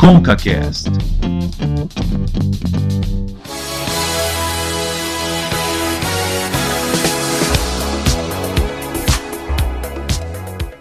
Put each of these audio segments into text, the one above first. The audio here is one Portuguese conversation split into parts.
ConcaCast.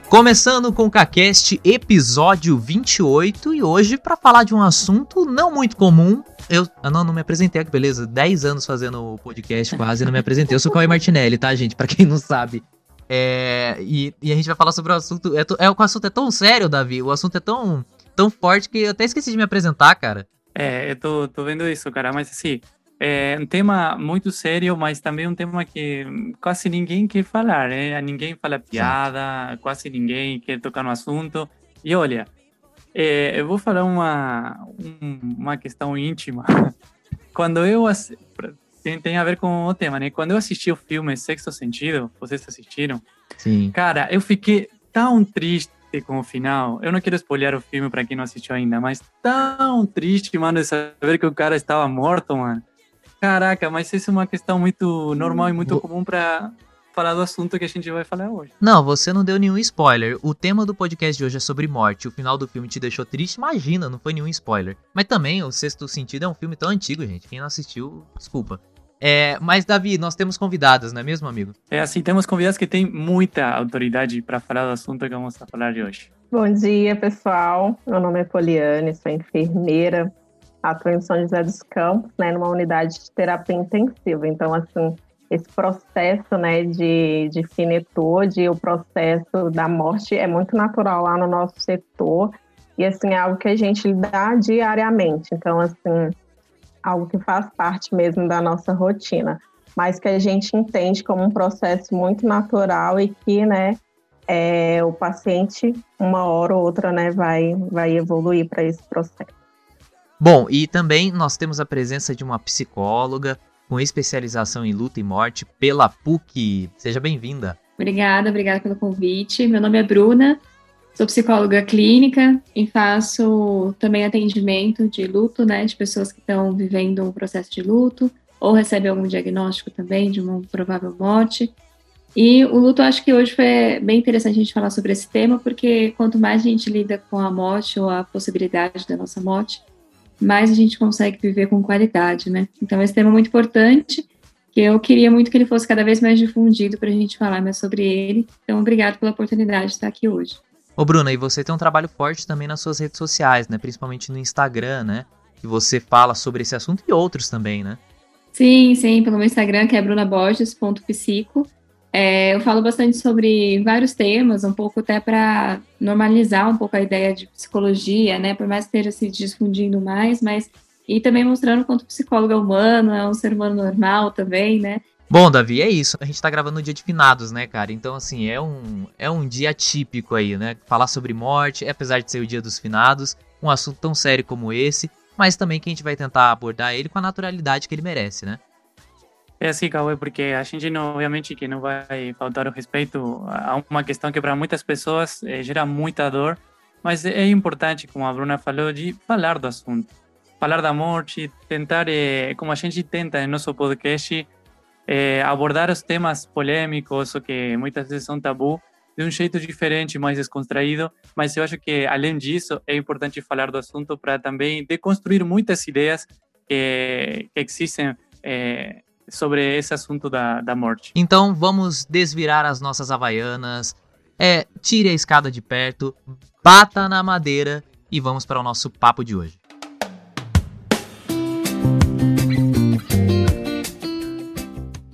Começando com o CaCast episódio 28 e hoje para falar de um assunto não muito comum. Eu ah, não, não me apresentei, que beleza. 10 anos fazendo o podcast quase, não me apresentei. Eu sou o Cauê Martinelli, tá, gente? Para quem não sabe. É, e, e, a gente vai falar sobre o assunto. É, é, o assunto é tão sério, Davi. O assunto é tão, tão forte que eu até esqueci de me apresentar, cara. É, eu tô, tô vendo isso, cara. Mas assim, é um tema muito sério, mas também um tema que quase ninguém quer falar, né? Ninguém fala piada, quase ninguém quer tocar no assunto. E olha, é, eu vou falar uma, uma questão íntima. Quando eu tem, tem a ver com o tema, né? Quando eu assisti o filme Sexto Sentido, vocês assistiram? Sim. Cara, eu fiquei tão triste com o final. Eu não quero spoiler o filme para quem não assistiu ainda, mas tão triste, mano, de saber que o cara estava morto, mano. Caraca, mas isso é uma questão muito normal e muito Vou... comum para falar do assunto que a gente vai falar hoje. Não, você não deu nenhum spoiler. O tema do podcast de hoje é sobre morte. O final do filme te deixou triste? Imagina, não foi nenhum spoiler. Mas também, O Sexto Sentido é um filme tão antigo, gente. Quem não assistiu, desculpa. É, mas, Davi, nós temos convidadas, não é mesmo, amigo? É assim, temos convidados que têm muita autoridade para falar do assunto que vamos falar de hoje. Bom dia, pessoal. Meu nome é Poliane, sou enfermeira, atuo em São José dos Campos, né, numa unidade de terapia intensiva. Então, assim, esse processo, né, de, de finitude, o processo da morte é muito natural lá no nosso setor e, assim, é algo que a gente lidar diariamente. Então, assim, algo que faz parte mesmo da nossa rotina, mas que a gente entende como um processo muito natural e que, né, é, o paciente, uma hora ou outra, né, vai, vai evoluir para esse processo. Bom, e também nós temos a presença de uma psicóloga com especialização em luta e morte pela PUC. Seja bem-vinda. Obrigada, obrigada pelo convite. Meu nome é Bruna, sou psicóloga clínica e faço também atendimento de luto, né, de pessoas que estão vivendo um processo de luto ou recebem algum diagnóstico também de uma provável morte. E o luto, acho que hoje foi bem interessante a gente falar sobre esse tema, porque quanto mais a gente lida com a morte ou a possibilidade da nossa morte, mais a gente consegue viver com qualidade, né? Então, esse tema é muito importante, que eu queria muito que ele fosse cada vez mais difundido para a gente falar mais sobre ele. Então, obrigado pela oportunidade de estar aqui hoje. Ô, Bruna, e você tem um trabalho forte também nas suas redes sociais, né? Principalmente no Instagram, né? Que você fala sobre esse assunto e outros também, né? Sim, sim, pelo meu Instagram, que é brunaborges.psico. É, eu falo bastante sobre vários temas, um pouco até para normalizar um pouco a ideia de psicologia, né? Por mais que esteja se difundindo mais, mas e também mostrando quanto o psicólogo é humano, é um ser humano normal também, né? Bom, Davi, é isso. A gente tá gravando no dia de finados, né, cara? Então, assim, é um, é um dia típico aí, né? Falar sobre morte, apesar de ser o dia dos finados, um assunto tão sério como esse, mas também que a gente vai tentar abordar ele com a naturalidade que ele merece, né? É assim, Cauê, porque a gente, não, obviamente, que não vai faltar o respeito a uma questão que para muitas pessoas é, gera muita dor, mas é importante, como a Bruna falou, de falar do assunto. Falar da morte, tentar, é, como a gente tenta no nosso podcast, é, abordar os temas polêmicos ou que muitas vezes são tabu de um jeito diferente, mais descontraído, mas eu acho que, além disso, é importante falar do assunto para também deconstruir muitas ideias que, que existem é, sobre esse assunto da, da morte. Então vamos desvirar as nossas havaianas, é, tire a escada de perto, bata na madeira e vamos para o nosso papo de hoje.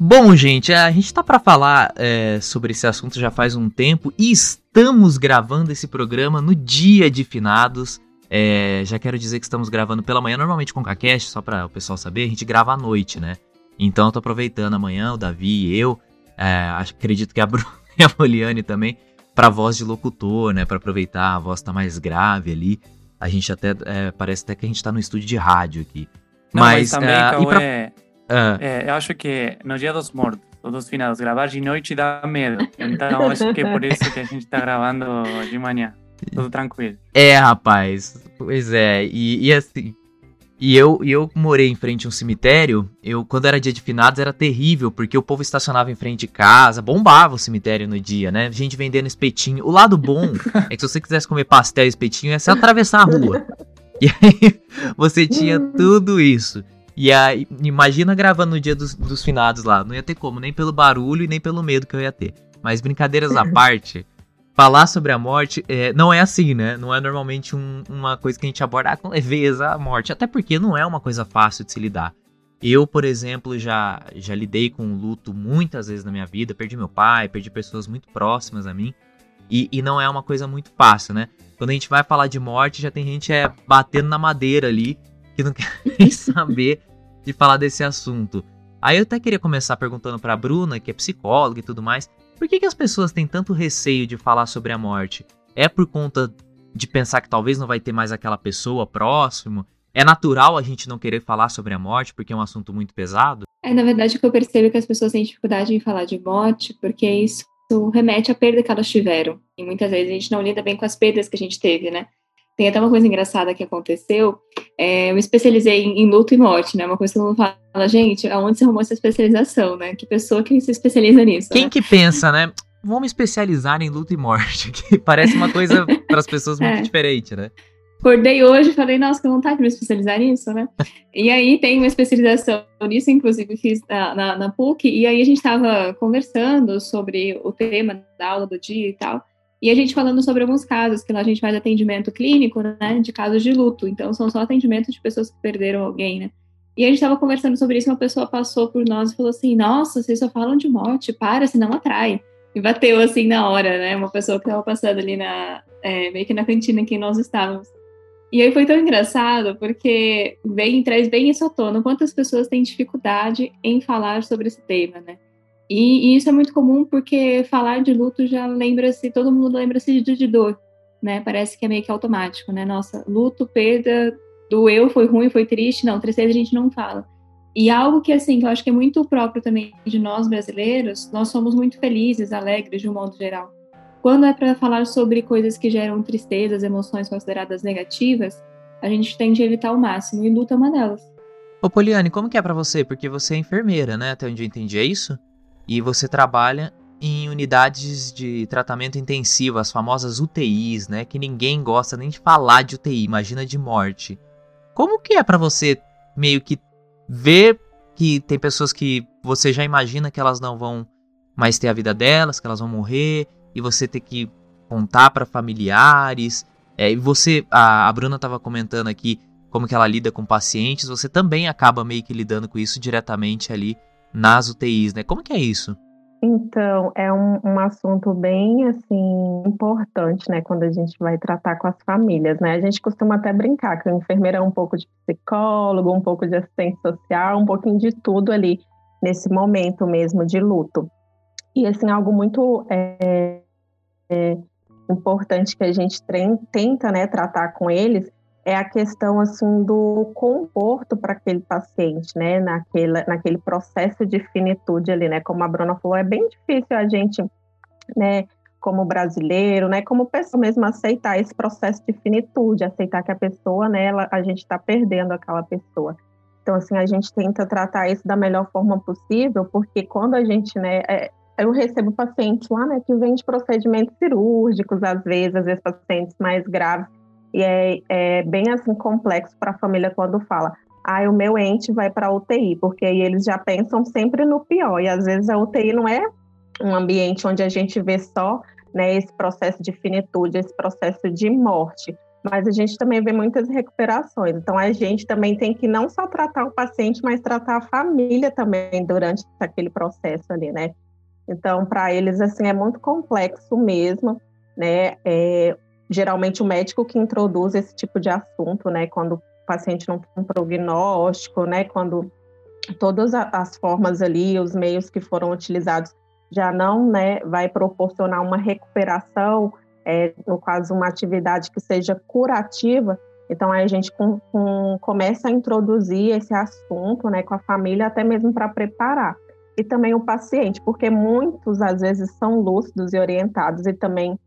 Bom, gente, a gente tá para falar é, sobre esse assunto já faz um tempo e estamos gravando esse programa no dia de finados. É, já quero dizer que estamos gravando pela manhã, normalmente com o só para o pessoal saber, a gente grava à noite, né? Então eu tô aproveitando amanhã, o Davi e eu, é, acredito que a Bruna e a Poliane também, pra voz de locutor, né? Pra aproveitar, a voz tá mais grave ali. A gente até, é, parece até que a gente tá no estúdio de rádio aqui. Não, mas, mas também, é, pra... é, é, eu acho que no dia dos mortos, dos finados, gravar de noite dá medo. Então acho que é por isso que a gente tá gravando de manhã. Tudo tranquilo. É, rapaz. Pois é. E, e assim, e eu, e eu morei em frente a um cemitério. Eu, quando era dia de finados, era terrível, porque o povo estacionava em frente de casa, bombava o cemitério no dia, né? Gente vendendo espetinho. O lado bom é que se você quisesse comer pastel e espetinho, é só atravessar a rua. E aí você tinha tudo isso. E aí, imagina gravando no dia dos, dos finados lá. Não ia ter como, nem pelo barulho e nem pelo medo que eu ia ter. Mas brincadeiras à parte, falar sobre a morte é, não é assim, né? Não é normalmente um, uma coisa que a gente aborda com leveza a morte. Até porque não é uma coisa fácil de se lidar. Eu, por exemplo, já, já lidei com o luto muitas vezes na minha vida. Perdi meu pai, perdi pessoas muito próximas a mim. E, e não é uma coisa muito fácil, né? Quando a gente vai falar de morte, já tem gente é, batendo na madeira ali, que não quer nem saber de falar desse assunto. Aí eu até queria começar perguntando pra Bruna, que é psicóloga e tudo mais, por que, que as pessoas têm tanto receio de falar sobre a morte? É por conta de pensar que talvez não vai ter mais aquela pessoa próximo? É natural a gente não querer falar sobre a morte porque é um assunto muito pesado? É, na verdade, que eu percebo que as pessoas têm dificuldade em falar de morte porque isso remete à perda que elas tiveram. E muitas vezes a gente não lida bem com as perdas que a gente teve, né? Tem até uma coisa engraçada que aconteceu. É, eu me especializei em, em, luto e morte, né? Uma coisa que todo mundo fala, gente, aonde você arrumou essa especialização, né? Que pessoa que se especializa nisso? Quem né? que pensa, né? Vamos especializar em luto e morte, que parece uma coisa para as pessoas muito é. diferente, né? Acordei hoje e falei, nossa, que vontade de me especializar nisso, né? e aí tem uma especialização nisso, inclusive fiz na, na, na PUC, e aí a gente estava conversando sobre o tema da aula do dia e tal. E a gente falando sobre alguns casos, que lá a gente faz atendimento clínico, né, de casos de luto. Então, são só atendimentos de pessoas que perderam alguém, né? E a gente estava conversando sobre isso, uma pessoa passou por nós e falou assim: Nossa, vocês só falam de morte, para, senão atrai. E bateu assim na hora, né? Uma pessoa que estava passando ali na, é, meio que na cantina em que nós estávamos. E aí foi tão engraçado, porque vem, traz bem isso à tona, quantas pessoas têm dificuldade em falar sobre esse tema, né? E, e, isso é muito comum porque falar de luto já lembra-se, todo mundo lembra-se de, de dor, né? Parece que é meio que automático, né? Nossa, luto, perda, doeu, foi ruim, foi triste, não, tristeza a gente não fala. E algo que, assim, que eu acho que é muito próprio também de nós brasileiros, nós somos muito felizes, alegres de um modo geral. Quando é para falar sobre coisas que geram tristezas, emoções consideradas negativas, a gente tende a evitar ao máximo, e luta é uma delas. Ô Poliane, como que é para você? Porque você é enfermeira, né? Até onde eu entendi, é isso? E você trabalha em unidades de tratamento intensivo, as famosas UTIs, né? Que ninguém gosta nem de falar de UTI, imagina de morte. Como que é para você meio que ver que tem pessoas que você já imagina que elas não vão mais ter a vida delas, que elas vão morrer, e você ter que contar para familiares. É, e você, a, a Bruna estava comentando aqui como que ela lida com pacientes, você também acaba meio que lidando com isso diretamente ali nas UTIs, né? Como que é isso? Então, é um, um, assunto bem, assim, importante, né, quando a gente vai tratar com as famílias, né? A gente costuma até brincar que o enfermeiro é um pouco de psicólogo, um pouco de assistente social, um pouquinho de tudo ali, nesse momento mesmo de luto. E, assim, algo muito é, é, importante que a gente tenta, né, tratar com eles é a questão assim do conforto para aquele paciente, né, naquele, naquele processo de finitude ali, né, como a Bruna falou, é bem difícil a gente, né, como brasileiro, né, como pessoa mesmo aceitar esse processo de finitude, aceitar que a pessoa, né, ela, a gente está perdendo aquela pessoa. Então, assim, a gente tenta tratar isso da melhor forma possível, porque quando a gente, né, é, eu recebo pacientes lá, né, que vêm de procedimentos cirúrgicos, às vezes, às vezes pacientes mais graves, e é, é bem assim complexo para a família quando fala, ah, o meu ente vai para UTI, porque aí eles já pensam sempre no pior. E às vezes a UTI não é um ambiente onde a gente vê só né, esse processo de finitude, esse processo de morte, mas a gente também vê muitas recuperações. Então a gente também tem que não só tratar o paciente, mas tratar a família também durante aquele processo ali, né? Então para eles assim é muito complexo mesmo, né? É, geralmente o médico que introduz esse tipo de assunto, né, quando o paciente não tem um prognóstico, né, quando todas as formas ali, os meios que foram utilizados já não, né, vai proporcionar uma recuperação, é, no caso uma atividade que seja curativa, então aí a gente com, com, começa a introduzir esse assunto, né, com a família até mesmo para preparar. E também o paciente, porque muitos às vezes são lúcidos e orientados e também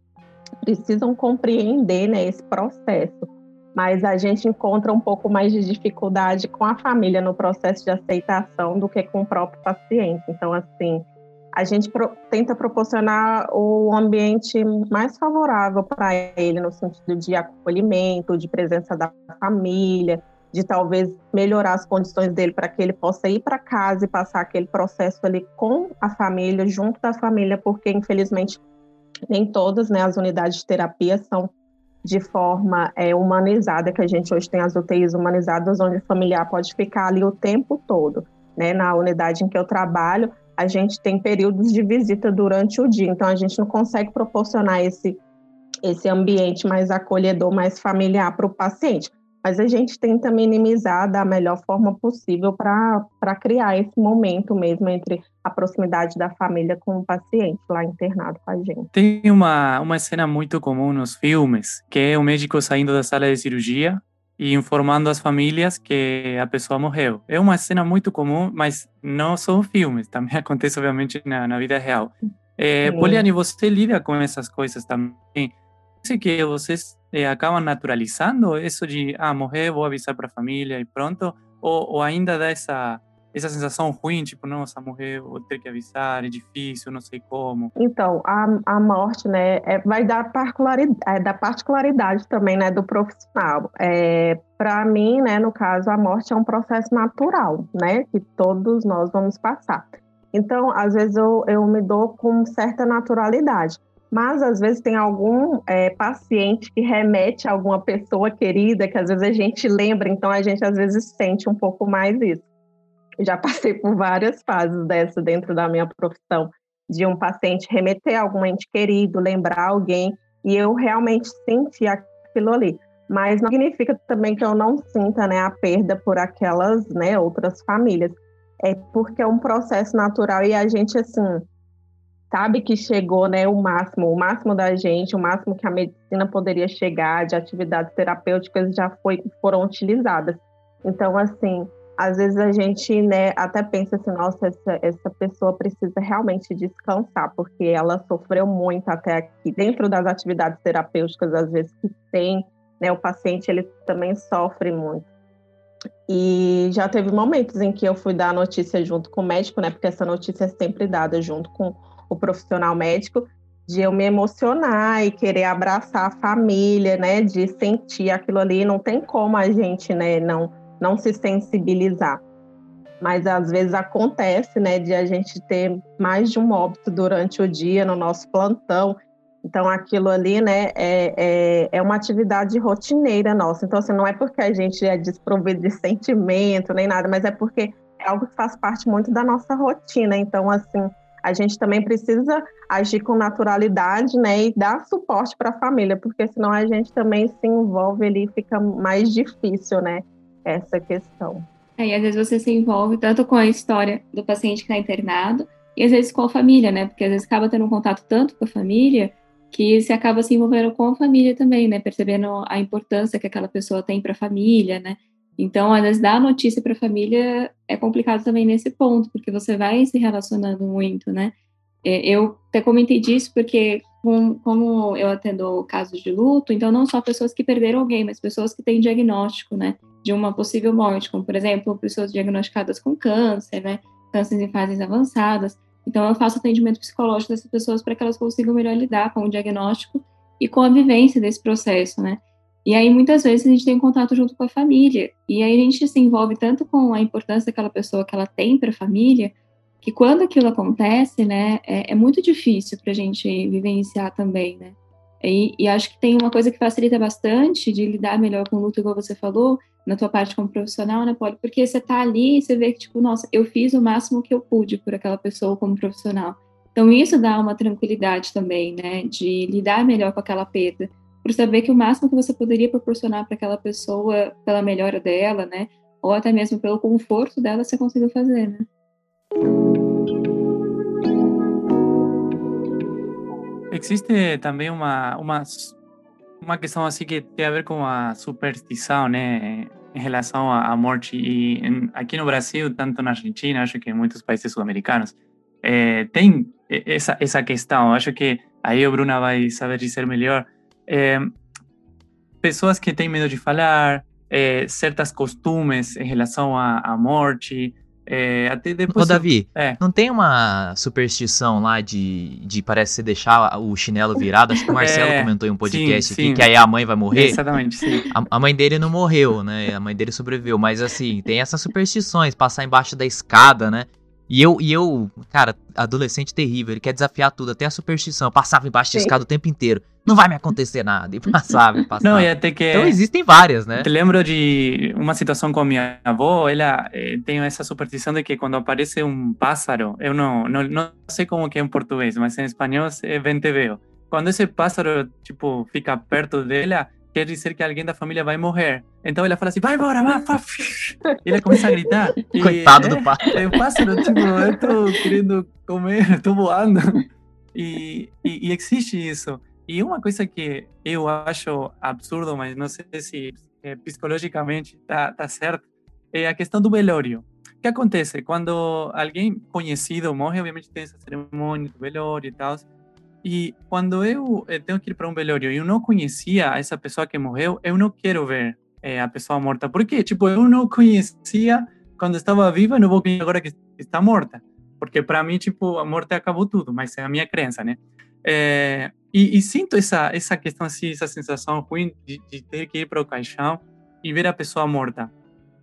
precisam compreender né, esse processo. Mas a gente encontra um pouco mais de dificuldade com a família no processo de aceitação do que com o próprio paciente. Então, assim, a gente pro, tenta proporcionar o ambiente mais favorável para ele, no sentido de acolhimento, de presença da família, de talvez melhorar as condições dele para que ele possa ir para casa e passar aquele processo ali com a família, junto da família, porque infelizmente nem todas né, as unidades de terapia são de forma é, humanizada, que a gente hoje tem as UTIs humanizadas, onde o familiar pode ficar ali o tempo todo. Né? Na unidade em que eu trabalho, a gente tem períodos de visita durante o dia, então a gente não consegue proporcionar esse, esse ambiente mais acolhedor, mais familiar para o paciente. Mas a gente tenta minimizar da melhor forma possível para criar esse momento mesmo entre a proximidade da família com o paciente lá internado com a gente. Tem uma, uma cena muito comum nos filmes, que é o médico saindo da sala de cirurgia e informando as famílias que a pessoa morreu. É uma cena muito comum, mas não são filmes, também acontece obviamente na, na vida real. É, Poliane, você lida com essas coisas também? Sei que vocês é, acabam naturalizando isso de, ah, morrer, vou avisar para a família e pronto, ou, ou ainda dá essa essa sensação ruim, tipo, nossa, morreu, vou ter que avisar, é difícil, não sei como. Então, a, a morte, né, é, vai dar particularidade, é, da particularidade também, né, do profissional. É, Para mim, né, no caso, a morte é um processo natural, né, que todos nós vamos passar. Então, às vezes eu, eu me dou com certa naturalidade. Mas às vezes tem algum é, paciente que remete a alguma pessoa querida, que às vezes a gente lembra, então a gente às vezes sente um pouco mais isso já passei por várias fases dessa dentro da minha profissão, de um paciente remeter a algum ente querido, lembrar alguém, e eu realmente senti aquilo ali. Mas não significa também que eu não sinta né, a perda por aquelas né, outras famílias. É porque é um processo natural e a gente, assim, sabe que chegou né, o máximo, o máximo da gente, o máximo que a medicina poderia chegar de atividades terapêuticas já foi, foram utilizadas. Então, assim, às vezes a gente né, até pensa assim, nossa, essa, essa pessoa precisa realmente descansar, porque ela sofreu muito até aqui. Dentro das atividades terapêuticas, às vezes que tem, né, o paciente ele também sofre muito. E já teve momentos em que eu fui dar a notícia junto com o médico, né, porque essa notícia é sempre dada junto com o profissional médico, de eu me emocionar e querer abraçar a família, né, de sentir aquilo ali. Não tem como a gente, né, não não se sensibilizar. Mas às vezes acontece, né, de a gente ter mais de um óbito durante o dia no nosso plantão. Então aquilo ali, né, é, é, é uma atividade rotineira nossa. Então, assim, não é porque a gente é desprovido de sentimento nem nada, mas é porque é algo que faz parte muito da nossa rotina. Então, assim, a gente também precisa agir com naturalidade, né, e dar suporte para a família, porque senão a gente também se envolve ali e fica mais difícil, né, essa questão. É, e às vezes você se envolve tanto com a história do paciente que está internado, e às vezes com a família, né? Porque às vezes acaba tendo um contato tanto com a família que se acaba se envolvendo com a família também, né? Percebendo a importância que aquela pessoa tem para a família, né? Então, às vezes, dar a notícia para a família é complicado também nesse ponto, porque você vai se relacionando muito, né? É, eu até comentei disso porque, como eu atendo casos de luto, então não só pessoas que perderam alguém, mas pessoas que têm diagnóstico, né? de uma possível morte, como por exemplo, pessoas diagnosticadas com câncer, né, cânceres em fases avançadas. Então eu faço atendimento psicológico dessas pessoas para que elas consigam melhor lidar com o diagnóstico e com a vivência desse processo, né? E aí muitas vezes a gente tem um contato junto com a família e aí a gente se envolve tanto com a importância daquela pessoa que ela tem para a família, que quando aquilo acontece, né, é, é muito difícil para a gente vivenciar também, né? E, e, acho que tem uma coisa que facilita bastante de lidar melhor com o luto, igual você falou, na tua parte como profissional, né, Poli? Porque você tá ali e você vê que, tipo, nossa, eu fiz o máximo que eu pude por aquela pessoa como profissional. Então, isso dá uma tranquilidade também, né, de lidar melhor com aquela perda, por saber que o máximo que você poderia proporcionar para aquela pessoa, pela melhora dela, né, ou até mesmo pelo conforto dela, você conseguiu fazer, né. Existe também uma, uma, uma questão assim que tem a ver com a superstição, né? em relação à, morte. E em, aqui no Brasil, tanto na Argentina, acho que em muitos países sul-americanos, é, tem essa, essa questão. Acho que aí a Bruna vai saber dizer melhor. É, pessoas que têm medo de falar, é, certas costumes em relação à, à morte, É, até depois. Ô, Davi, é. não tem uma superstição lá de, de parece você deixar o chinelo virado? Acho que o Marcelo É, comentou em um podcast sim, aqui sim. que aí a mãe vai morrer. Exatamente, sim. A, a mãe dele não morreu, né? A mãe dele sobreviveu. Mas assim, tem essas superstições, passar embaixo da escada, né? E eu, e eu, cara, adolescente terrível, ele quer desafiar tudo, até a superstição. Eu passava embaixo da escada o tempo inteiro. Não vai me acontecer nada. E passava, e passava. Não, e até que. Então existem várias, né? Te lembro de uma situação com minha avó, ela eh, tem essa superstição de que quando aparece um pássaro, eu não, não, não sei como que é em português, mas em espanhol é venteveo. Quando esse pássaro, tipo, fica perto dela, quer dizer que alguém da família vai morrer. Então ela fala assim, vai embora, vai, vai. E ela começa a gritar. E, Coitado é, do pássaro. É o pássaro, tipo, eu tô querendo comer, eu tô voando. E, e, e existe isso. E uma coisa que eu acho absurdo, mas não sei se eh, psicologicamente tá, tá certo, é a questão do velório. O que acontece? Quando alguém conhecido morre, obviamente tem essa cerimônia do velório e tal. E quando eu eh, tenho que ir para um velório e eu não conhecia essa pessoa que morreu, eu não quero ver eh, a pessoa morta. Por quê? Tipo, eu não conhecia quando estava viva, não vou conhecer agora que está morta. Porque para mim, tipo, a morte acabou tudo, mas é a minha crença, né? É, e, e sinto essa essa questão assim, essa sensação ruim de, de ter que ir para o caixão e ver a pessoa morta.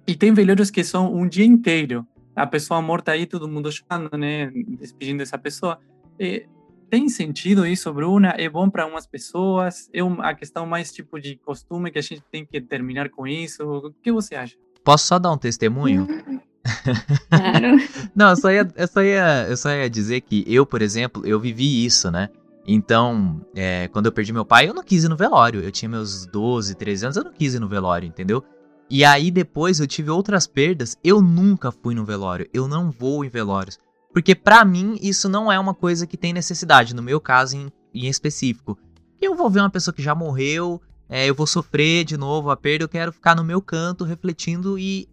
E tem velórios que são um dia inteiro, a pessoa morta aí, todo mundo chorando, né, despedindo essa pessoa. E tem sentido isso, Bruna? É bom para umas pessoas? É uma a questão mais tipo de costume que a gente tem que terminar com isso? O que você acha? Posso só dar um testemunho? Claro. Não, eu só, ia, eu, só ia, eu só ia dizer que eu, por exemplo, eu vivi isso, né? Então, é, quando eu perdi meu pai, eu não quis ir no velório. Eu tinha meus 12, 13 anos, eu não quis ir no velório, entendeu? E aí depois eu tive outras perdas, eu nunca fui no velório. Eu não vou em velórios. Porque pra mim isso não é uma coisa que tem necessidade, no meu caso em, em específico. Eu vou ver uma pessoa que já morreu, é, eu vou sofrer de novo a perda, eu quero ficar no meu canto refletindo e,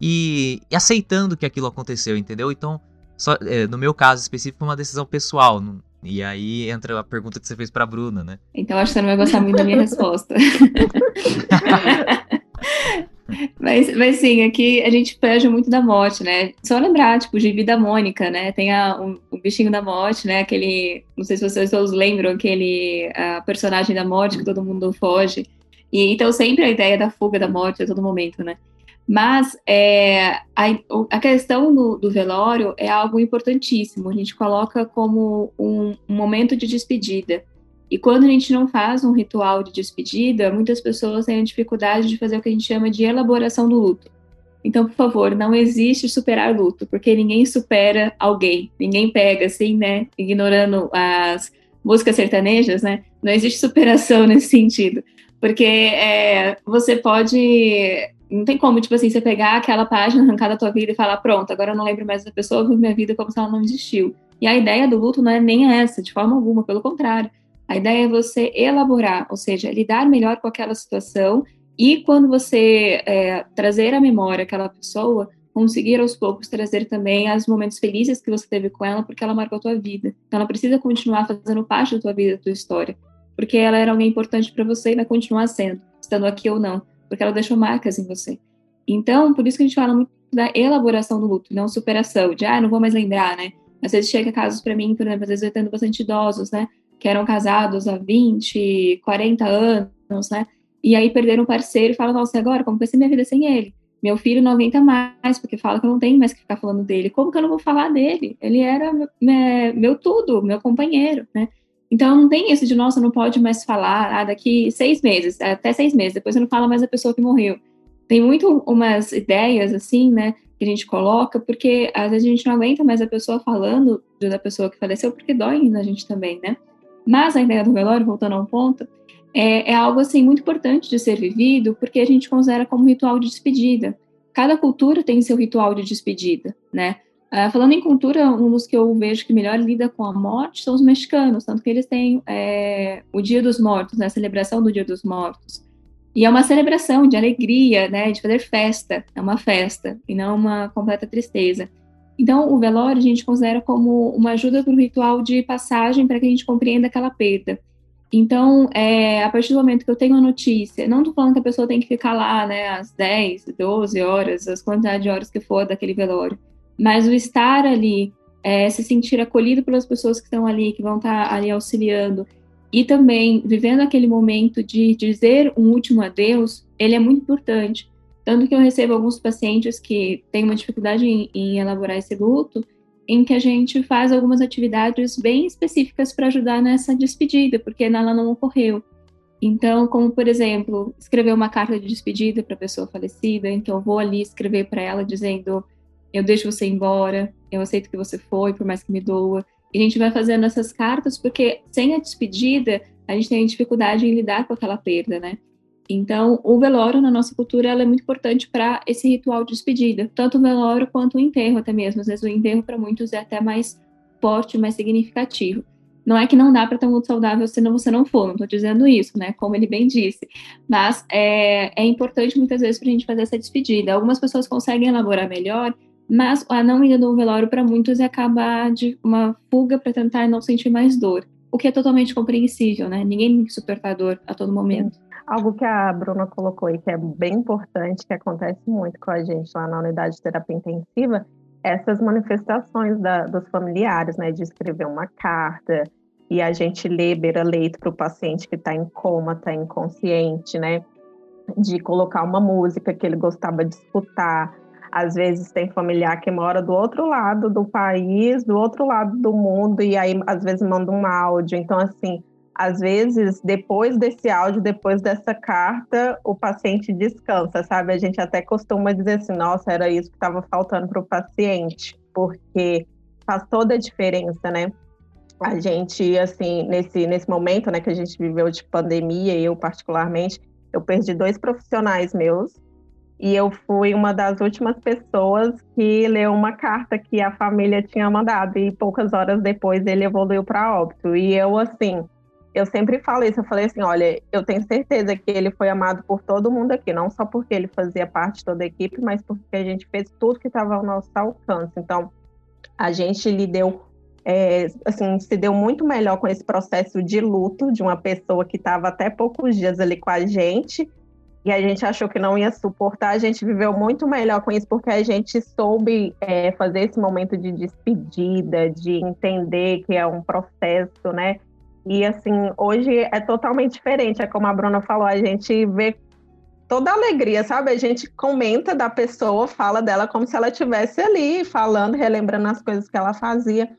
e, e aceitando que aquilo aconteceu, entendeu? Então, só, é, no meu caso específico, foi uma decisão pessoal. E aí entra a pergunta que você fez pra Bruna, né? Então acho que você não vai gostar muito da minha resposta. mas, mas sim, aqui a gente pede muito da morte, né? Só lembrar, tipo, o gibi da Mônica, né? Tem a, um, o bichinho da morte, né? Aquele. Não sei se vocês todos lembram, aquele a personagem da morte que todo mundo foge. E, então, sempre a ideia da fuga da morte a todo momento, né? Mas é, a, a questão do, do velório é algo importantíssimo. A gente coloca como um, um momento de despedida. E quando a gente não faz um ritual de despedida, muitas pessoas têm a dificuldade de fazer o que a gente chama de elaboração do luto. Então, por favor, não existe superar luto, porque ninguém supera alguém. Ninguém pega assim, né? Ignorando as músicas sertanejas, né? Não existe superação nesse sentido. Porque é, você pode. Não tem como, tipo assim, você pegar aquela página, arrancar da tua vida e falar, pronto, agora eu não lembro mais da pessoa, vivo minha vida como se ela não existiu. E a ideia do luto não é nem essa, de forma alguma, pelo contrário. A ideia é você elaborar, ou seja, lidar melhor com aquela situação e quando você é, trazer à memória aquela pessoa, conseguir aos poucos trazer também os momentos felizes que você teve com ela, porque ela marcou a tua vida. Então ela precisa continuar fazendo parte da tua vida, da tua história, porque ela era alguém importante para você e vai continuar sendo, estando aqui ou não, porque ela deixou marcas em você. Então, por isso que a gente fala muito da elaboração do luto, não superação, de ah, não vou mais lembrar, né? Às vezes chega casos para mim, por exemplo, às vezes eu tendo bastante idosos, né? que eram casados há 20, 40 anos, né? E aí perderam um parceiro e falam, nossa, agora, como vai ser minha vida sem ele? Meu filho não aguenta mais, porque fala que eu não tenho mais que ficar falando dele. Como que eu não vou falar dele? Ele era meu, meu tudo, meu companheiro, né? Então não tem isso de, nossa, não pode mais falar ah, daqui seis meses, até seis meses, depois você não fala mais da pessoa que morreu. Tem muito umas ideias, assim, né, que a gente coloca, porque às vezes a gente não aguenta mais a pessoa falando da pessoa que faleceu, porque dói na gente também, né? Mas a ideia do velório, voltando ao ponto, é, é, algo assim muito importante de ser vivido, porque a gente considera como ritual de despedida. Cada cultura tem seu ritual de despedida, né? Uh, falando em cultura, um dos que eu vejo que melhor lida com a morte são os mexicanos, tanto que eles têm é, o Dia dos Mortos, né, a celebração do Dia dos Mortos. E é uma celebração de alegria, né, de fazer festa, é uma festa, e não uma completa tristeza. Então, o velório a gente considera como uma ajuda para o ritual de passagem para que a gente compreenda aquela perda. Então, é, a partir do momento que eu tenho a notícia, não estou falando que a pessoa tem que ficar lá, né, às 10, 12 horas, as quantidades de horas que for daquele velório, mas o estar ali, é, se sentir acolhido pelas pessoas que estão ali, que vão estar tá ali auxiliando, e também vivendo aquele momento de dizer um último adeus, ele é muito importante. Tanto que eu recebo alguns pacientes que têm uma dificuldade em, em elaborar esse luto, em que a gente faz algumas atividades bem específicas para ajudar nessa despedida, porque ela não ocorreu. Então, como por exemplo, escrever uma carta de despedida para a pessoa falecida, então eu vou ali escrever para ela dizendo: eu deixo você embora, eu aceito que você foi, por mais que me doa. E a gente vai fazendo essas cartas porque sem a despedida a gente tem dificuldade em lidar com aquela perda, né? Então, o velório na nossa cultura é muito importante para esse ritual de despedida, tanto o velório quanto o enterro até mesmo. Às vezes o enterro para muitos é até mais forte, mais significativo. Não é que não dá para ter um luto saudável se você não for, não estou dizendo isso, né? Como ele bem disse. Mas é, é importante muitas vezes para a gente fazer essa despedida. Algumas pessoas conseguem elaborar melhor, mas a não ida do velório para muitos é acabar de uma fuga para tentar não sentir mais dor, o que é totalmente compreensível, né? Ninguém tem que suportar dor a todo momento. Algo que a Bruna colocou e que é bem importante, que acontece muito com a gente lá na unidade de terapia intensiva, essas manifestações da, dos familiares, né, de escrever uma carta e a gente lê beira-leito para o paciente que está em coma, está inconsciente, né, de colocar uma música que ele gostava de escutar. Às vezes tem familiar que mora do outro lado do país, do outro lado do mundo, e aí às vezes manda um áudio. Então, assim, às vezes, depois desse áudio, depois dessa carta, o paciente descansa, sabe? A gente até costuma dizer assim: nossa, era isso que estava faltando para o paciente, porque faz toda a diferença, né? A gente, assim, nesse, nesse momento né, que a gente viveu de pandemia, eu particularmente, eu perdi dois profissionais meus e eu fui uma das últimas pessoas que leu uma carta que a família tinha mandado e poucas horas depois ele evoluiu para óbito. E eu, assim, eu sempre falo isso, eu falei assim, olha, eu tenho certeza que ele foi amado por todo mundo aqui, não só porque ele fazia parte de toda a equipe, mas porque a gente fez tudo que estava ao nosso alcance. Então, a gente lhe deu, é, assim, se deu muito melhor com esse processo de luto de uma pessoa que estava até poucos dias ali com a gente, e a gente achou que não ia suportar, a gente viveu muito melhor com isso, porque a gente soube é, fazer esse momento de despedida, de entender que é um processo, né? E assim, hoje é totalmente diferente. É como a Bruna falou, a gente vê toda a alegria, sabe? A gente comenta da pessoa, fala dela como se ela estivesse ali, falando, relembrando as coisas que ela fazia.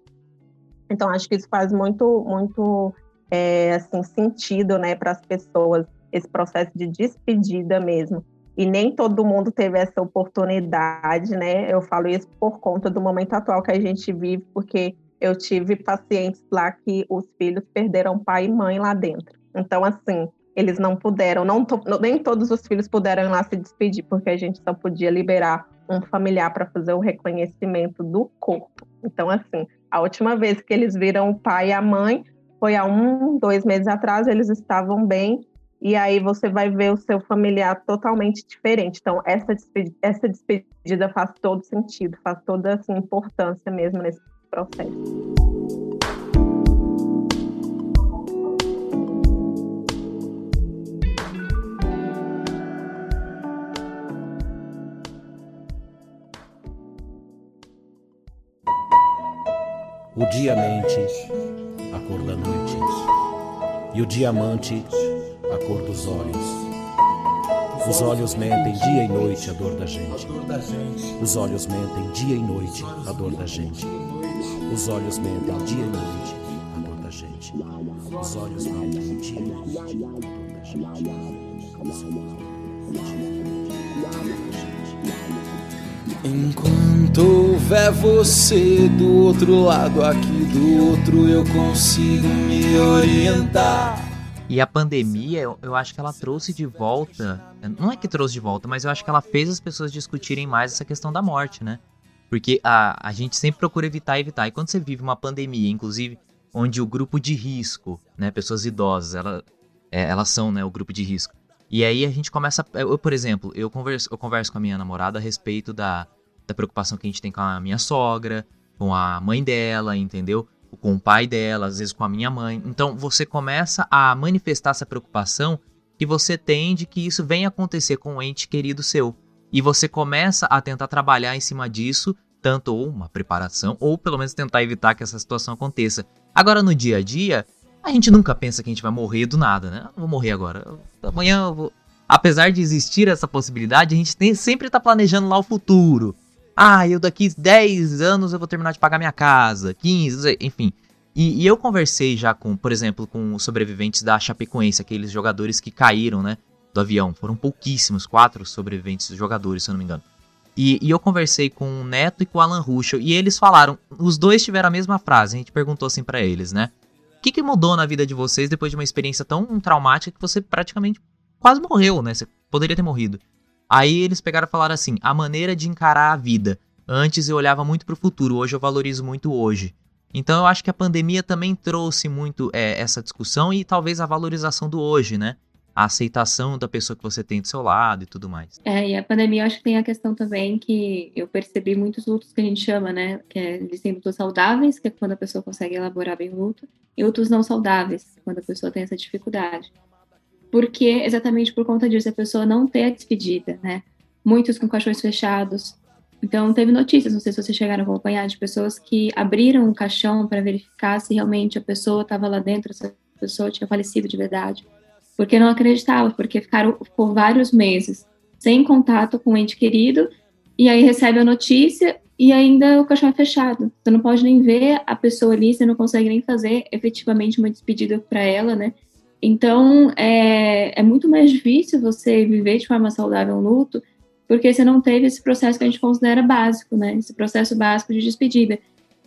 Então, acho que isso faz muito, muito é, assim, sentido, né, para as pessoas, esse processo de despedida mesmo. E nem todo mundo teve essa oportunidade, né? Eu falo isso por conta do momento atual que a gente vive, porque eu tive pacientes lá que os filhos perderam pai e mãe lá dentro. Então, assim, eles não puderam, não to, nem todos os filhos puderam ir lá se despedir, porque a gente só podia liberar um familiar para fazer o reconhecimento do corpo. Então, assim, a última vez que eles viram o pai e a mãe foi há um, dois meses atrás, eles estavam bem, e aí você vai ver o seu familiar totalmente diferente. Então, essa despedida, essa despedida faz todo sentido, faz toda assim, importância mesmo nesse processo. O dia mente, a noite, e o diamante, a cor dos olhos. Os olhos mentem dia e noite a dor da gente. Os olhos mentem dia e noite a dor da gente. Os olhos mentem dia e noite a dor da gente. Os olhos mentem dia e noite a dor da gente. Enquanto houver você do outro lado, aqui do outro eu consigo me orientar. E a pandemia, eu, acho que ela trouxe de volta. Não é que trouxe de volta, mas eu acho que ela fez as pessoas discutirem mais essa questão da morte, né? Porque a, a gente sempre procura evitar, evitar. E quando você vive uma pandemia, inclusive, onde o grupo de risco, né? Pessoas idosas, ela, é, elas são né, o grupo de risco. E aí a gente começa. Eu, por exemplo, eu converso, eu converso com a minha namorada a respeito da, da preocupação que a gente tem com a minha sogra, com a mãe dela, entendeu? Com o pai dela, às vezes com a minha mãe. Então você começa a manifestar essa preocupação que você tem de que isso venha acontecer com um ente querido seu. E você começa a tentar trabalhar em cima disso, tanto ou uma preparação, ou pelo menos tentar evitar que essa situação aconteça. Agora, no dia a dia, a gente nunca pensa que a gente vai morrer do nada, né? Eu vou morrer agora. Amanhã eu vou. Apesar de existir essa possibilidade, a gente tem, sempre tá planejando lá o futuro. Ah, eu daqui 10 anos eu vou terminar de pagar minha casa, 15, enfim. E, e, eu conversei já com, por exemplo, com os sobreviventes da Chapecoense, aqueles jogadores que caíram, né, do avião. Foram pouquíssimos, quatro sobreviventes jogadores, se eu não me engano. E, e, eu conversei com o Neto e com o Alan Ruschel, e eles falaram, os dois tiveram a mesma frase, a gente perguntou assim para eles, né? O que, que mudou na vida de vocês depois de uma experiência tão traumática que você praticamente quase morreu, né? Você poderia ter morrido. Aí eles pegaram e falaram assim: a maneira de encarar a vida. Antes eu olhava muito pro futuro, hoje eu valorizo muito hoje. Então eu acho que a pandemia também trouxe muito é, essa discussão e talvez a valorização do hoje, né? A aceitação da pessoa que você tem do seu lado e tudo mais. É, e a pandemia eu acho que tem a questão também que eu percebi muitos lutos que a gente chama, né? Que é, existem lutos saudáveis, que é quando a pessoa consegue elaborar bem o luto, e lutos não saudáveis, quando a pessoa tem essa dificuldade. Porque exatamente por conta disso a pessoa não ter a despedida, né? Muitos com caixões fechados, então, teve notícias, não sei se vocês chegaram a acompanhar, de pessoas que abriram o caixão para verificar se realmente a pessoa estava lá dentro, se a pessoa tinha falecido de verdade. Porque não acreditavam, porque ficaram por vários meses sem contato com o ente querido, e aí recebe a notícia e ainda o caixão é fechado. Você não pode nem ver a pessoa ali, você não consegue nem fazer efetivamente uma despedida para ela, né? Então, é, é muito mais difícil você viver de forma saudável um luto porque você não teve esse processo que a gente considera básico, né? Esse processo básico de despedida.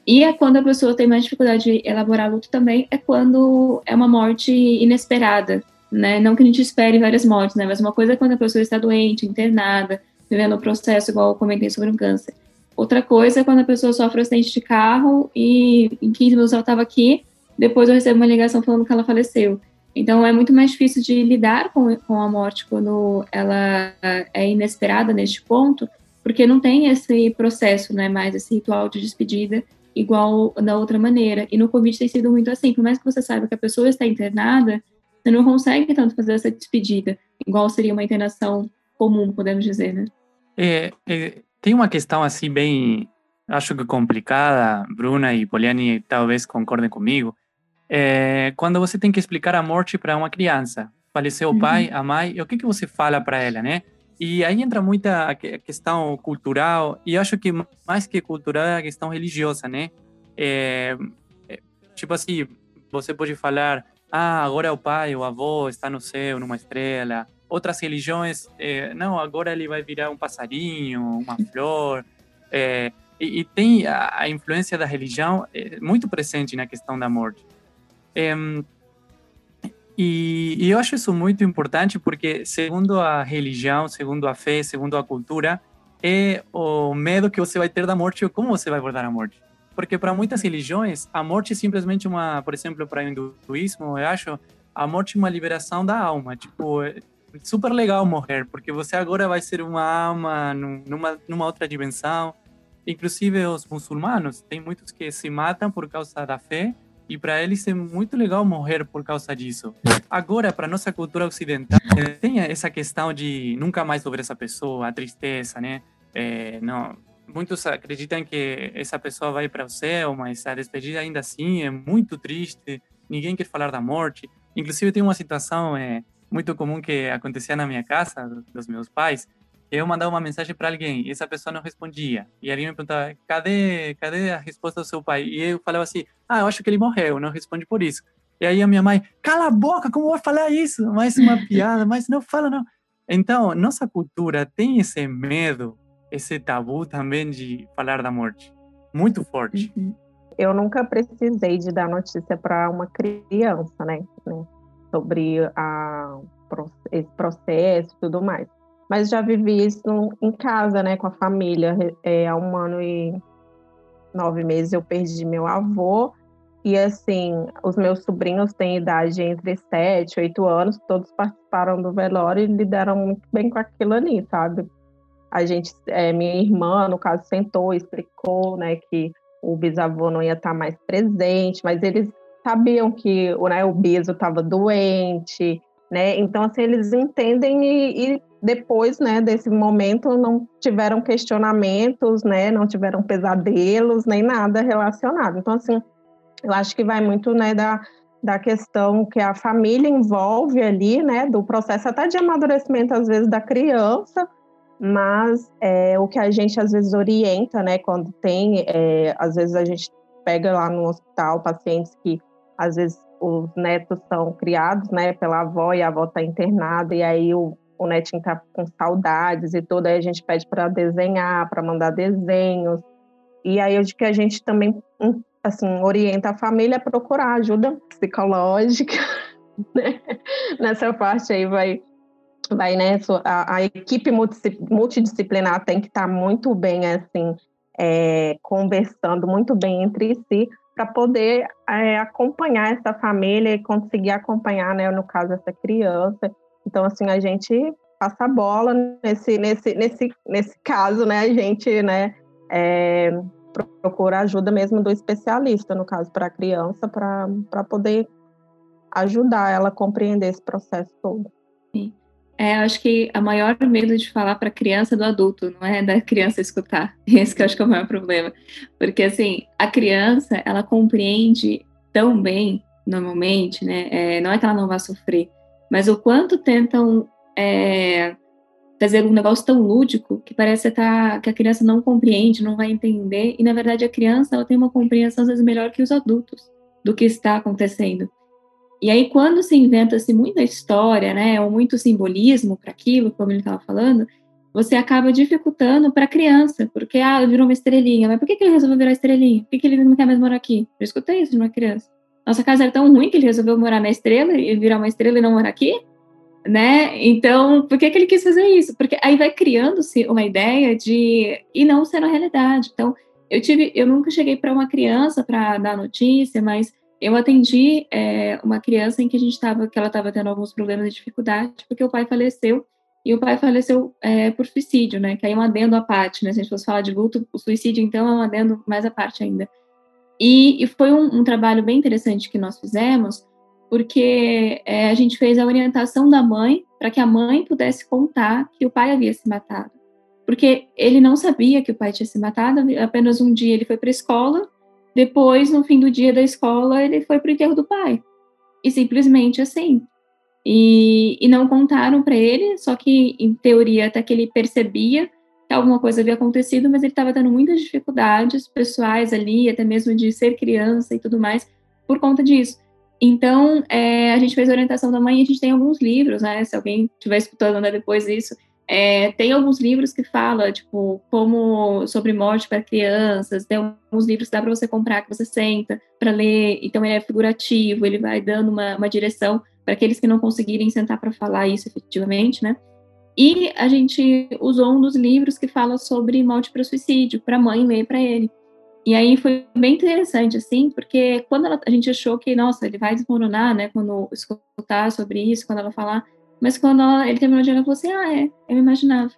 E é quando a pessoa tem mais dificuldade de elaborar luto também, é quando é uma morte inesperada, né? Não que a gente espere várias mortes, né? Mas uma coisa é quando a pessoa está doente, internada, vivendo o processo, igual eu comentei sobre o câncer. Outra coisa é quando a pessoa sofre um acidente de carro e em 15 minutos ela estava aqui, depois eu recebo uma ligação falando que ela faleceu. Então é muito mais difícil de lidar com, com a morte quando ela é inesperada neste ponto, porque não tem esse processo, né, mais esse ritual de despedida igual da outra maneira. E no Covid tem sido muito assim, por mais que você saiba que a pessoa está internada, você não consegue tanto fazer essa despedida, igual seria uma internação comum, podemos dizer, né? É, é, tem uma questão assim bem, acho que complicada, Bruna e Poliani talvez concordem comigo, é, quando você tem que explicar a morte para uma criança, faleceu o pai, a mãe, o que que você fala para ela, né? E aí entra muita questão cultural, e acho que mais que cultural é a questão religiosa, né? É, tipo assim, você pode falar, ah, agora o pai, o avô está no céu, numa estrela. Outras religiões, é, não, agora ele vai virar um passarinho, uma flor. É, e, e, tem a, a, influência da religião muito presente na questão da morte. É, e, e, eu acho isso muito importante porque, segundo a religião, segundo a fé, segundo a cultura, é o medo que você vai ter da morte ou como você vai abordar a morte. Porque para muitas religiões, a morte é simplesmente uma, por exemplo, para o hinduísmo, eu acho, a morte é uma liberação da alma. Tipo, é super legal morrer, porque você agora vai ser uma alma numa, numa outra dimensão. Inclusive os muçulmanos, tem muitos que se matam por causa da fé e para eles é muito legal morrer por causa disso. Agora, para nossa cultura ocidental, tem essa questão de nunca mais ver essa pessoa, a tristeza, né? É, não, muitos acreditam que essa pessoa vai para o céu, mas a despedida ainda assim é muito triste. Ninguém quer falar da morte. Inclusive tem uma situação é, muito comum que acontecia na minha casa dos meus pais, eu mandava uma mensagem para alguém e essa pessoa não respondia. E alguém me perguntava, cadê, cadê a resposta do seu pai? E eu falava assim, ah, eu acho que ele morreu, não responde por isso. E aí a minha mãe, cala a boca, como vai falar isso? Mais uma piada, mas não fala não. Então, nossa cultura tem esse medo, esse tabu também de falar da morte. Muito forte. Uhum. Eu nunca precisei de dar notícia para uma criança, né? Sobre a, esse processo e tudo mais mas já vivi isso em casa, né, com a família. É, há um ano e nove meses eu perdi meu avô, e assim, os meus sobrinhos têm idade entre sete e oito anos, todos participaram do velório e lidaram muito bem com aquilo ali, sabe? A gente, é, minha irmã, no caso, sentou, explicou, né, que o bisavô não ia estar mais presente, mas eles sabiam que né, o biso estava doente, né? Então, assim, eles entendem e, e depois, né, desse momento, não tiveram questionamentos, né, não tiveram pesadelos, nem nada relacionado. Então, assim, eu acho que vai muito, né, da, da questão que a família envolve ali, né, do processo até de amadurecimento, às vezes, da criança, mas é, o que a gente, às vezes, orienta, né, quando tem, é, às vezes a gente pega lá no hospital pacientes que, às vezes, os netos são criados, né, pela avó e a avó está internada, e aí o, o netinho está com saudades e tudo, aí a gente pede para desenhar, para mandar desenhos, e aí o que a gente também, hum, assim, orienta a família a procurar ajuda psicológica, né? Nessa parte aí vai, vai né, a, a equipe multidisciplinar tem que estar tá muito bem, assim, é, conversando muito bem entre si, para poder é, acompanhar essa família e conseguir acompanhar, né, no caso, essa criança. Então, assim, a gente passa a bola nesse, nesse, nesse, nesse caso, né, a gente, né, é, procura ajuda mesmo do especialista, no caso, para a criança, para poder ajudar ela a compreender esse processo todo. É, acho que a maior medo de falar para a criança do adulto, não é da criança escutar. Esse que eu acho que é o maior problema. Porque, assim, a criança, ela compreende tão bem, normalmente, né? É, não é que ela não vá sofrer, mas o quanto tentam é, fazer um negócio tão lúdico que parece tá, que a criança não compreende, não vai entender. E, na verdade, a criança ela tem uma compreensão, às vezes, melhor que os adultos do que está acontecendo. E aí, quando se inventa-se muita história, né, ou muito simbolismo para aquilo, como ele estava falando, você acaba dificultando para a criança, porque, ah, virou uma estrelinha, mas por que, que ele resolveu virar estrelinha? Por que, que ele não quer mais morar aqui? Eu escutei isso de uma criança. Nossa casa era tão ruim que ele resolveu morar na estrela e virar uma estrela e não morar aqui? Né? Então, por que, que ele quis fazer isso? Porque aí vai criando-se uma ideia de. e não sendo a realidade. Então, eu tive. Eu nunca cheguei para uma criança para dar notícia, mas eu atendi é, uma criança em que a gente estava, que ela estava tendo alguns problemas de dificuldade, porque o pai faleceu, e o pai faleceu é, por suicídio, né? Que aí é um adendo à parte, né? Se a gente fosse falar de luto, o suicídio, então, é um adendo mais à parte ainda. E, e foi um, um, trabalho bem interessante que nós fizemos, porque é, a gente fez a orientação da mãe para que a mãe pudesse contar que o pai havia se matado. Porque ele não sabia que o pai tinha se matado, apenas um dia ele foi para a escola depois, no fim do dia da escola, ele foi para o enterro do pai. E simplesmente assim. E, e não contaram para ele, só que, em teoria, até que ele percebia que alguma coisa havia acontecido, mas ele estava tendo muitas dificuldades pessoais ali, até mesmo de ser criança e tudo mais, por conta disso. Então, é, a gente fez a orientação da mãe a gente tem alguns livros, né? Se alguém estiver escutando né, depois disso, é, tem alguns livros que falam, tipo, como sobre morte para crianças, tem alguns livros que dá para você comprar, que você senta para ler, então ele é figurativo, ele vai dando uma, uma direção para aqueles que não conseguirem sentar para falar isso efetivamente, né? E a gente usou um dos livros que fala sobre morte para suicídio, para a mãe ler para ele. E aí foi bem interessante, assim, porque quando ela, a gente achou que, nossa, ele vai desmoronar, né, quando escutar sobre isso, quando ela falar, mas quando ela, ele terminou de ler, ela falou assim: ah, é, eu imaginava.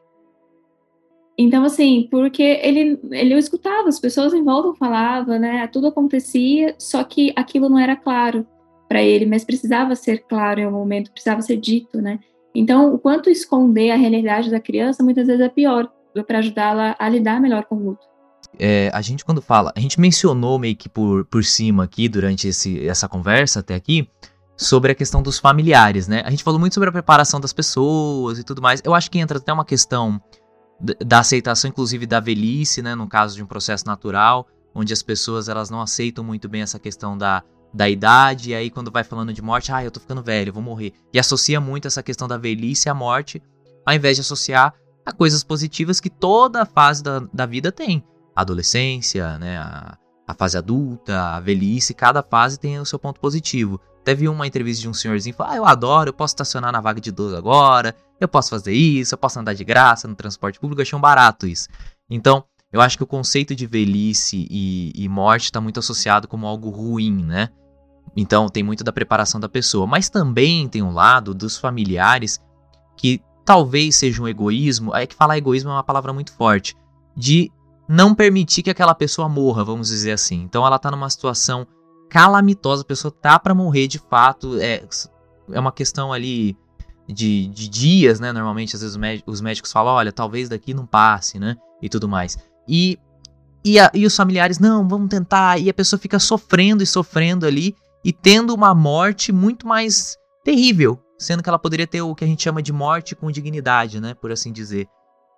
Então, assim, porque ele, ele escutava, as pessoas em volta falavam, né? Tudo acontecia, só que aquilo não era claro para ele, mas precisava ser claro em algum momento, precisava ser dito, né? Então, o quanto esconder a realidade da criança muitas vezes é pior para ajudá-la a lidar melhor com o luto. É, a gente, quando fala, a gente mencionou meio que por, por cima aqui durante esse, essa conversa até aqui, sobre a questão dos familiares, né? A gente falou muito sobre a preparação das pessoas e tudo mais. Eu acho que entra até uma questão da aceitação, inclusive da velhice, né? No caso de um processo natural, onde as pessoas elas não aceitam muito bem essa questão da, da idade, e aí quando vai falando de morte, ah, eu tô ficando velho, vou morrer. E associa muito essa questão da velhice à morte, ao invés de associar a coisas positivas que toda fase da, da vida tem. A adolescência, né? A, a fase adulta, a velhice, cada fase tem o seu ponto positivo. Teve uma entrevista de um senhorzinho falou: Ah, eu adoro, eu posso estacionar na vaga de idoso agora, eu posso fazer isso, eu posso andar de graça no transporte público, eu achei um barato isso. Então, eu acho que o conceito de velhice e, e morte está muito associado como algo ruim, né? Então, tem muito da preparação da pessoa. Mas também tem um lado dos familiares que talvez seja um egoísmo, é que falar egoísmo é uma palavra muito forte, de não permitir que aquela pessoa morra, vamos dizer assim. Então, ela está numa situação calamitosa, a pessoa tá para morrer de fato, é, é uma questão ali de, de dias, né? Normalmente, às vezes os médicos falam, olha, talvez daqui não passe, né? E tudo mais. E, e, a, e os familiares, não, vamos tentar. E a pessoa fica sofrendo e sofrendo ali e tendo uma morte muito mais terrível, sendo que ela poderia ter o que a gente chama de morte com dignidade, né? Por assim dizer.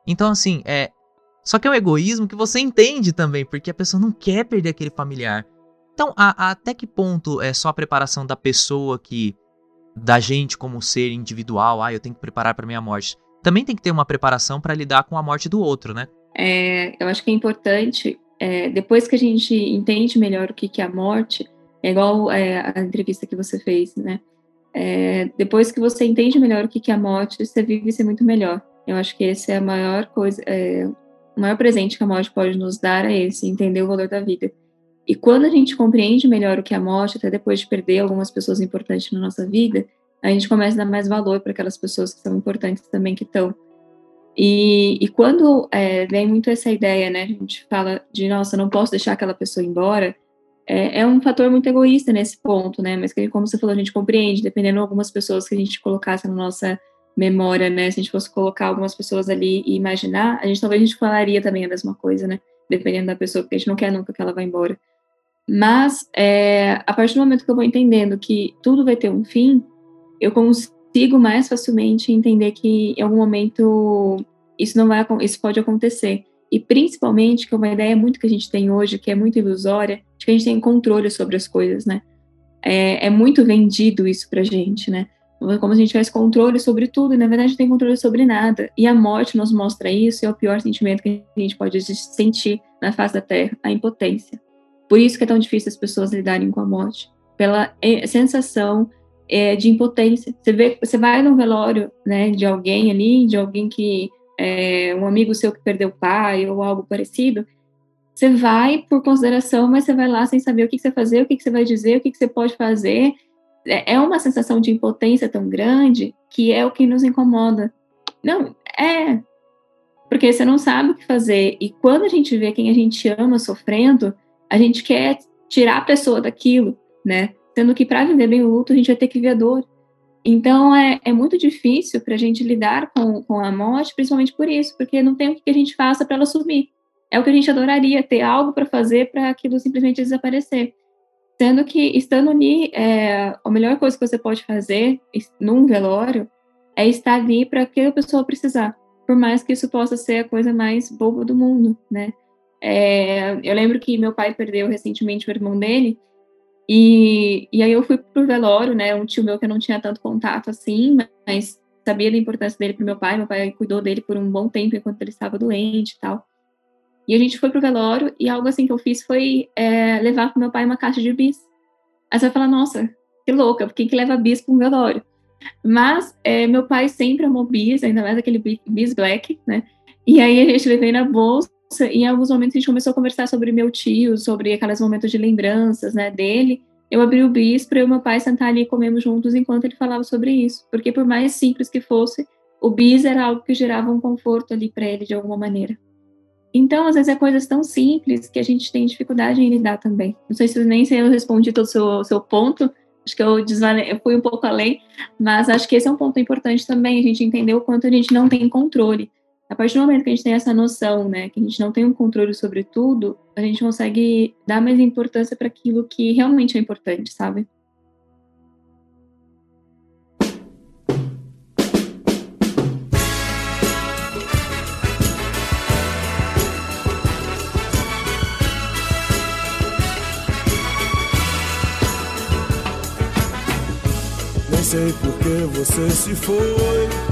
Então, assim, é. Só que é um egoísmo que você entende também, porque a pessoa não quer perder aquele familiar. Então, a, a, até que ponto é só a preparação da pessoa que da gente como ser individual, ah, eu tenho que preparar para minha morte. Também tem que ter uma preparação para lidar com a morte do outro, né? É, eu acho que é importante, é, depois que a gente entende melhor o que, que é a morte, é igual é, a entrevista que você fez, né? É, depois que você entende melhor o que, que é a morte, você vive ser muito melhor. Eu acho que esse é a maior coisa, é, o maior presente que a morte pode nos dar é esse, entender o valor da vida. E quando a gente compreende melhor o que é a morte, até depois de perder algumas pessoas importantes na nossa vida, a gente começa a dar mais valor para aquelas pessoas que são importantes também que estão. E, e quando é, vem muito essa ideia, né, a gente fala de, nossa, não posso deixar aquela pessoa embora, é, é um fator muito egoísta nesse ponto, né, mas que, como você falou, a gente compreende, dependendo de algumas pessoas que a gente colocasse na nossa memória, né, se a gente fosse colocar algumas pessoas ali e imaginar, a gente talvez a gente falaria também a mesma coisa, né, dependendo da pessoa, porque a gente não quer nunca que ela vá embora. Mas, é, a partir do momento que eu vou entendendo que tudo vai ter um fim, eu consigo mais facilmente entender que em algum momento isso não vai isso pode acontecer. E principalmente que é uma ideia muito que a gente tem hoje, que é muito ilusória, de que a gente tem controle sobre as coisas, né? É, é muito vendido isso pra gente, né? Como se a gente tivesse controle sobre tudo, e na verdade não tem controle sobre nada. E a morte nos mostra isso, e é o pior sentimento que a gente pode sentir na face da Terra, a impotência. Por isso que é tão difícil as pessoas lidarem com a morte, pela eh, sensação é, de impotência. Você vê, você vai num velório, né, de alguém ali, de alguém que é um amigo seu que perdeu o pai ou algo parecido. Você vai por consideração, mas você vai lá sem saber o que, que você vai fazer, o que, que você vai dizer, o que, que você pode fazer. É, é uma sensação de impotência tão grande que é o que nos incomoda. Não, é. Porque você não sabe o que fazer. E quando a gente vê quem a gente ama sofrendo, a gente quer tirar a pessoa daquilo, né? Sendo que para viver bem o luto, a gente vai ter que ver a dor. Então, é, é muito difícil para a gente lidar com, com a morte, principalmente por isso, porque não tem o que a gente faça para ela sumir. É o que a gente adoraria, ter algo para fazer para aquilo simplesmente desaparecer. Sendo que, estando ali, é, a melhor coisa que você pode fazer num velório é estar ali para que a pessoa precisar. Por mais que isso possa ser a coisa mais boba do mundo, né? É, eu lembro que meu pai perdeu recentemente o irmão dele, e, e aí eu fui pro velório, né? Um tio meu que eu não tinha tanto contato assim, mas sabia da importância dele pro meu pai. Meu pai cuidou dele por um bom tempo enquanto ele estava doente e tal. E a gente foi pro velório e algo assim que eu fiz foi é, levar pro meu pai uma caixa de bis. Aí você vai falar, nossa, que louca, por que, que leva bis para um velório? Mas é, meu pai sempre amou bis, ainda mais aquele bis black, né? E aí a gente levei na bolsa em alguns momentos a gente começou a conversar sobre meu tio, sobre aqueles momentos de lembranças, né, dele. Eu abri o bis e meu pai sentar ali e comemos juntos enquanto ele falava sobre isso, porque por mais simples que fosse, o bis era algo que gerava um conforto ali para ele de alguma maneira. Então, às vezes é coisas tão simples que a gente tem dificuldade em lidar também. Não sei se nem se eu respondi todo o seu, seu ponto, acho que eu, desvane... eu fui um pouco além, mas acho que esse é um ponto importante também, a gente entender o quanto a gente não tem controle a partir do momento que a gente tem essa noção, né, que a gente não tem um controle sobre tudo, a gente consegue dar mais importância para aquilo que realmente é importante, sabe? Nem sei por que você se foi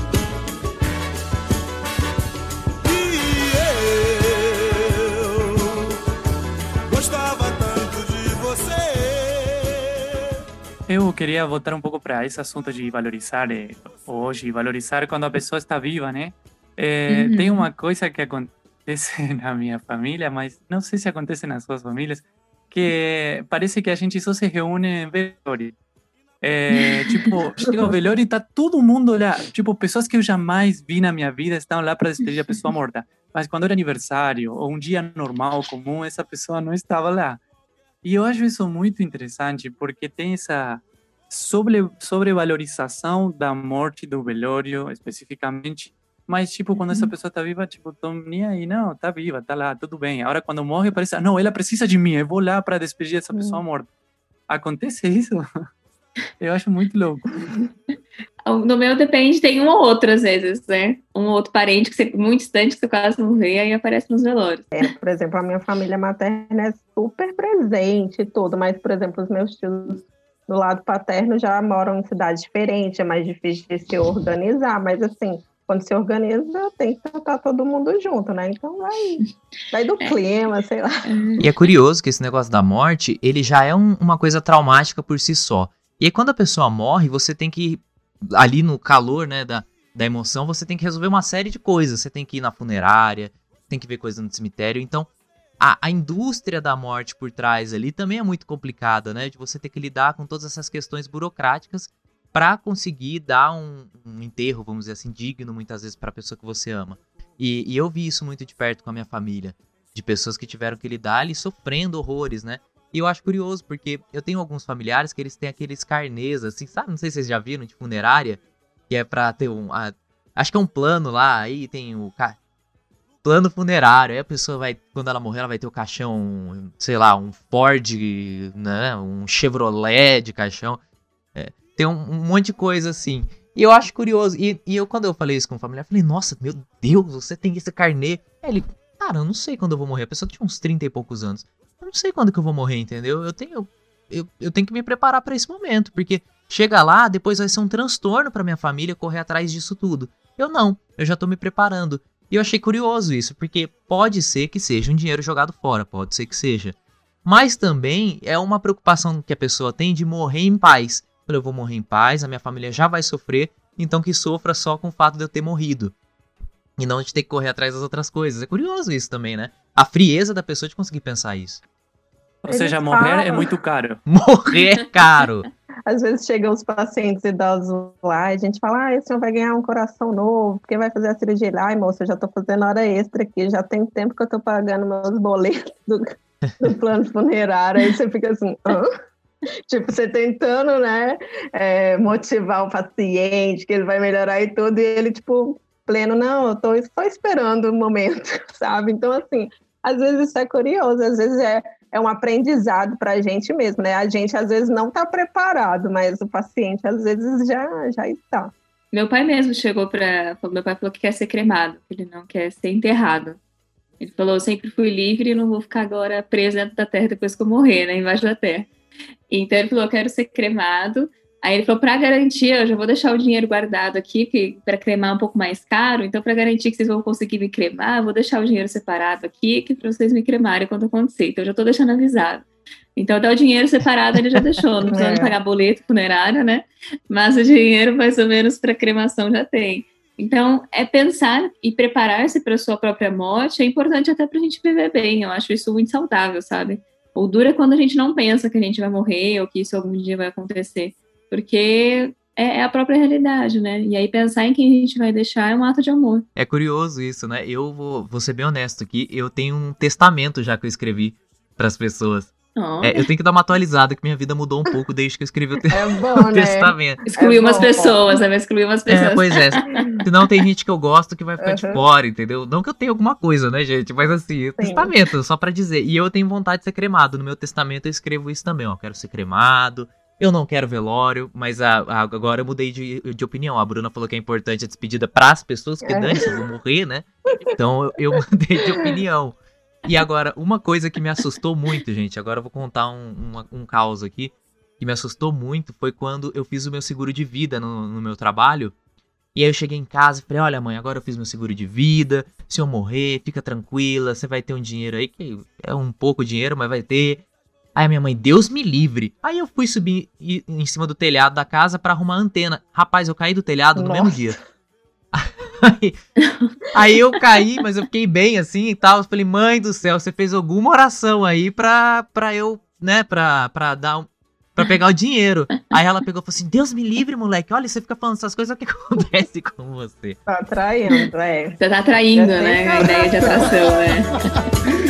Eu queria voltar um pouco para esse assunto de valorizar eh, hoje, valorizar quando a pessoa está viva, né? Eh, uhum. Tem uma coisa que acontece na minha família, mas não sei se acontece nas suas famílias, que parece que a gente só se reúne em velório. É, tipo, chega o velório e tá todo mundo lá. Tipo, pessoas que eu jamais vi na minha vida estão lá para despedir a pessoa morta. Mas quando era aniversário ou um dia normal, comum, essa pessoa não estava lá. E eu acho isso muito interessante porque tem essa sobre, sobrevalorização da morte do velório, especificamente. Mas, tipo, quando essa pessoa tá viva, tipo, tô nem aí, não, tá viva, tá lá, tudo bem. Agora, quando morre, parece, não, ela precisa de mim, eu vou lá para despedir essa pessoa morta. Acontece isso? Eu acho muito louco. No meu depende, tem um ou outro, às vezes, né? Um ou outro parente que você muito distante, que você quase não vê, aí aparece nos velórios. É, por exemplo, a minha família materna é super presente e tudo, mas, por exemplo, os meus tios do lado paterno já moram em cidades diferentes, é mais difícil de se organizar, mas assim, quando se organiza, tem que estar todo mundo junto, né? Então vai, vai do é. clima, sei lá. E é curioso que esse negócio da morte, ele já é um, uma coisa traumática por si só. E aí, quando a pessoa morre, você tem que, ali no calor, né, da, da emoção, você tem que resolver uma série de coisas. Você tem que ir na funerária, tem que ver coisa no cemitério. Então, a, a indústria da morte por trás ali também é muito complicada, né? De você ter que lidar com todas essas questões burocráticas para conseguir dar um, um, enterro, vamos dizer assim, digno muitas vezes para a pessoa que você ama. E, e, eu vi isso muito de perto com a minha família, de pessoas que tiveram que lidar ali sofrendo horrores, né? E eu acho curioso, porque eu tenho alguns familiares que eles têm aqueles carnês, assim, sabe? Não sei se vocês já viram, de funerária, que é pra ter um. A, acho que é um plano lá, aí tem o. Plano funerário, aí a pessoa vai, quando ela morrer, ela vai ter o caixão, sei lá, um Ford, né? Um Chevrolet de caixão. É, tem um, um, monte de coisa assim. E eu acho curioso. E, e eu, quando eu falei isso com o familiar, falei, nossa, meu Deus, você tem esse carnê. Aí ele, cara, eu não sei quando eu vou morrer. A pessoa tinha uns 30 e poucos anos eu não sei quando que eu vou morrer, entendeu? Eu tenho, eu, eu tenho que me preparar para esse momento, porque chega lá, depois vai ser um transtorno para minha família correr atrás disso tudo. Eu não, eu já tô me preparando. E eu achei curioso isso, porque pode ser que seja um dinheiro jogado fora, pode ser que seja. Mas também é uma preocupação que a pessoa tem de morrer em paz. Eu vou morrer em paz, a minha família já vai sofrer, então que sofra só com o fato de eu ter morrido. E não de ter que correr atrás das outras coisas. É curioso isso também, né? A frieza da pessoa de conseguir pensar isso. Ou seja, morrer falam... é muito caro. Morrer é caro. Às vezes chegam os pacientes idosos lá e a gente fala, ah, esse senhor vai ganhar um coração novo, porque vai fazer a cirurgia. Ai, moça, eu já tô fazendo hora extra aqui, já tem tempo que eu tô pagando meus boletos do, do plano funerário. Aí você fica assim, hã? Tipo, você tentando, né, é, motivar o paciente, que ele vai melhorar e tudo, e ele, tipo, pleno, não, eu tô só esperando o momento, sabe? Então, assim, às vezes isso é curioso, às vezes é é um aprendizado para a gente mesmo, né? A gente às vezes não está preparado, mas o paciente às vezes já, já está. Meu pai mesmo chegou para. Meu pai falou que quer ser cremado, que ele não quer ser enterrado. Ele falou: Eu sempre fui livre e não vou ficar agora preso dentro da terra depois que eu morrer, né? Embaixo da terra. Então ele falou: Eu quero ser cremado Aí ele falou, para garantir, eu já vou deixar o dinheiro guardado aqui, para cremar é um pouco mais caro, então para garantir que vocês vão conseguir me cremar, eu vou deixar o dinheiro separado aqui, que para vocês me cremarem quando acontecer. Então eu já estou deixando avisado. Então até o dinheiro separado ele já deixou, não precisa é. pagar boleto funerário, né? Mas o dinheiro mais ou menos para cremação já tem. Então, é pensar e preparar-se para a sua própria morte é importante até para a gente viver bem. Eu acho isso muito saudável, sabe? O duro é quando a gente não pensa que a gente vai morrer ou que isso algum dia vai acontecer porque é, é, a própria realidade, né? E aí pensar em quem a gente vai deixar é um ato de amor. É curioso isso, né? Eu vou, vou ser bem honesto aqui, eu tenho um testamento já que eu escrevi para as pessoas. Oh. É, eu tenho que dar uma atualizada, que minha vida mudou um pouco desde que eu escrevi o, te é bom, o né? testamento. Excluir é umas bom, pessoas, né? Excluir umas pessoas. É, pois é. Senão tem gente que eu gosto que vai ficar uhum. de fora, entendeu? Não que eu tenha alguma coisa, né, gente? Mas assim, Sim. testamento, só para dizer. E eu tenho vontade de ser cremado. No meu testamento eu escrevo isso também, ó. Quero ser cremado, eu não quero velório, mas a, a, agora eu mudei de, de opinião. A Bruna falou que é importante a despedida para as pessoas, que é. antes eu vou morrer, né? Então eu, eu mudei de opinião. E agora, uma coisa que me assustou muito, gente, agora eu vou contar um, um, um caos aqui, que me assustou muito foi quando eu fiz o meu seguro de vida no, no meu trabalho. E aí eu cheguei em casa e falei, olha mãe, agora eu fiz meu seguro de vida, se eu morrer, fica tranquila, você vai ter um dinheiro aí, que é um pouco dinheiro, mas vai ter. Aí a minha mãe, Deus me livre. Aí eu fui subir em cima do telhado da casa para arrumar a antena. Rapaz, eu caí do telhado Nossa. no mesmo dia. Aí, aí eu caí, mas eu fiquei bem assim e tal. Eu falei, mãe do céu, você fez alguma oração aí pra, pra eu, né, pra, pra dar um, pra pegar o dinheiro. Aí ela pegou e falou assim: Deus me livre, moleque. Olha, você fica falando essas coisas, o que acontece com você? Tá atraindo, é. Você tá atraindo, né? A ideia de atração, né?